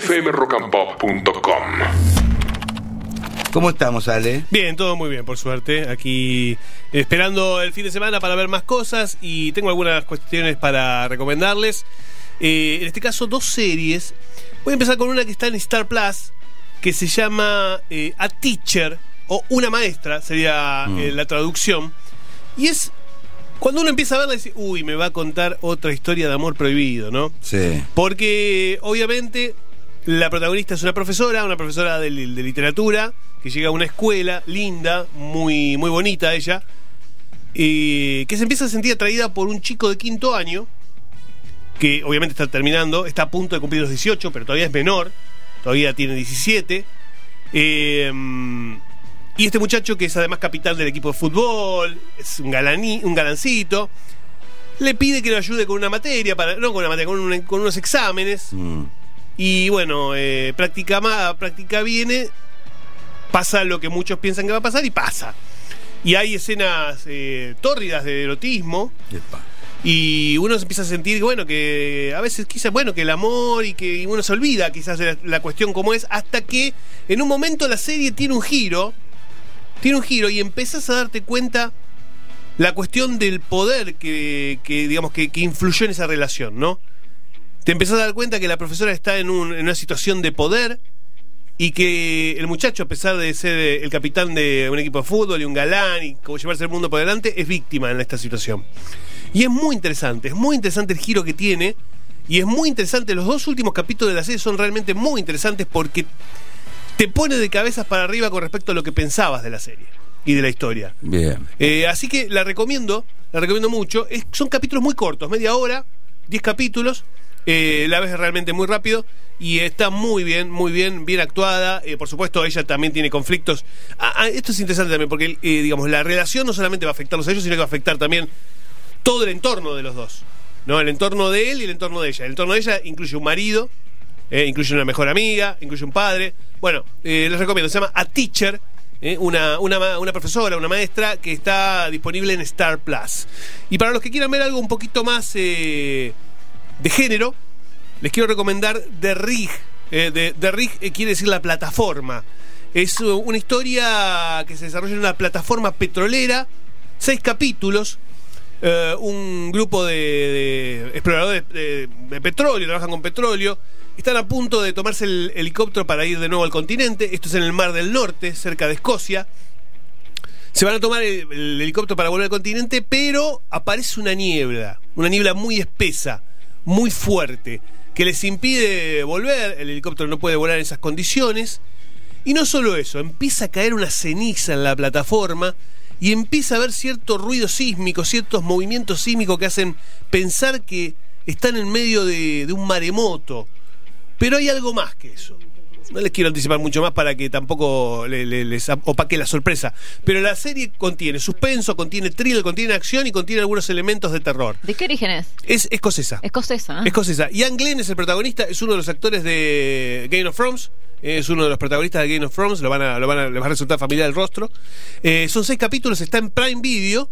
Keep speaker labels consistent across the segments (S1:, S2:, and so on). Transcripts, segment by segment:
S1: fmrockandpop.com
S2: ¿Cómo estamos, Ale?
S3: Bien, todo muy bien, por suerte. Aquí esperando el fin de semana para ver más cosas y tengo algunas cuestiones para recomendarles. Eh, en este caso, dos series. Voy a empezar con una que está en Star Plus, que se llama eh, A Teacher, o Una Maestra, sería eh, la traducción. Y es cuando uno empieza a verla, dice, uy, me va a contar otra historia de amor prohibido, ¿no?
S2: Sí.
S3: Porque obviamente la protagonista es una profesora, una profesora de, literatura, que llega a una escuela linda, muy, muy bonita ella, eh, que se empieza a sentir atraída por un chico de quinto año, que obviamente está terminando, está a punto de cumplir los 18, pero todavía es menor, todavía tiene 17. Eh, y este muchacho, que es además capitán del equipo de fútbol, es un, galaní, un galancito, le pide que lo ayude con una materia, para, no con una materia, con unos exámenes.
S2: Mm.
S3: Y bueno, eh, práctica más, práctica viene, pasa lo que muchos piensan que va a pasar y pasa. Y hay escenas eh, tórridas de erotismo.
S2: Epa.
S3: Y uno se empieza a sentir, bueno, que a veces quizás, bueno, que el amor y que uno se olvida quizás de la, la cuestión como es, hasta que en un momento la serie tiene un giro, tiene un giro y empezás a darte cuenta la cuestión del poder que, que, digamos, que, que influyó en esa relación, ¿no? Te empezás a dar cuenta que la profesora está en, un- en una situación de poder y que el muchacho, a pesar de ser eh, el capitán de un equipo de fútbol y un galán y como llevarse el mundo por delante, es víctima en esta situación. Y es muy interesante, es muy interesante el giro que tiene y es muy interesante, los dos últimos capítulos de la serie son realmente muy interesantes porque te pone de cabezas para arriba con respecto a lo que pensabas de la serie y de la historia.
S2: Bien.
S3: Eh, así que la recomiendo, la recomiendo mucho. Es- son capítulos muy cortos, media hora, 10 capítulos. Eh, la ves realmente muy rápido y está muy bien, muy bien, bien actuada. Eh, por supuesto, ella también tiene conflictos. Ah, ah, esto es interesante también porque, eh, digamos, la relación no solamente va a afectarlos a ellos, sino que va a afectar también todo el entorno de los dos. ¿no? El entorno de él y el entorno de ella. El entorno de ella incluye un marido, eh, incluye una mejor amiga, incluye un padre. Bueno, les recomiendo, se llama A Teacher, una, una, una profesora, una maestra que está disponible en Star Plus. Y para los que quieran ver algo un poquito más de género, les quiero recomendar The Rig. Eh, de, The Rig eh, quiere decir la plataforma. Es uh, una historia que se desarrolla en una plataforma petrolera, seis capítulos. Eh, un grupo de, exploradores de, petróleo, trabajan con petróleo, están a punto de tomarse el helicóptero para ir de nuevo al continente. Esto es en el Mar del Norte, cerca de Escocia. Se van a tomar el helicóptero para volver al continente, pero aparece una niebla, una niebla muy espesa, muy fuerte, que les impide volver. El helicóptero no puede volar en esas condiciones. Y no solo eso, empieza a caer una ceniza en la plataforma y empieza a haber cierto ruido sísmico, ciertos movimientos sísmicos que hacen pensar que están en medio de, de un maremoto. Pero hay algo más que eso. No les quiero anticipar mucho más para que tampoco le- le- les opaque la sorpresa. Pero la serie contiene suspenso, contiene thriller, contiene acción y contiene algunos elementos de terror.
S4: ¿De qué origen es?
S3: Es escocesa.
S4: Escocesa. ¿eh?
S3: Escocesa. Ian Glenn es el protagonista, es uno de los actores de Game of Thrones. Es uno de los protagonistas de Game of Thrones, lo van a, lo van a, les va a resultar familiar el rostro. Eh, son seis capítulos, está en Prime Video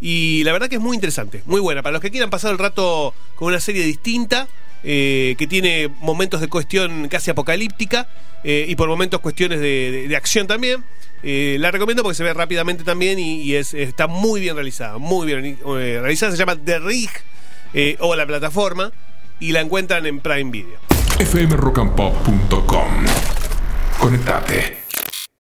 S3: y la verdad que es muy interesante, muy buena. Para los que quieran pasar el rato con una serie distinta, eh, que tiene momentos de cuestión casi apocalíptica eh, y por momentos cuestiones de, acción también. eh, la recomiendo porque se ve rápidamente también y, es, está muy bien realizada, muy bien realizada. Se llama The Rig o la plataforma y la encuentran en Prime Video.
S1: fmrockandpop.com Conectate.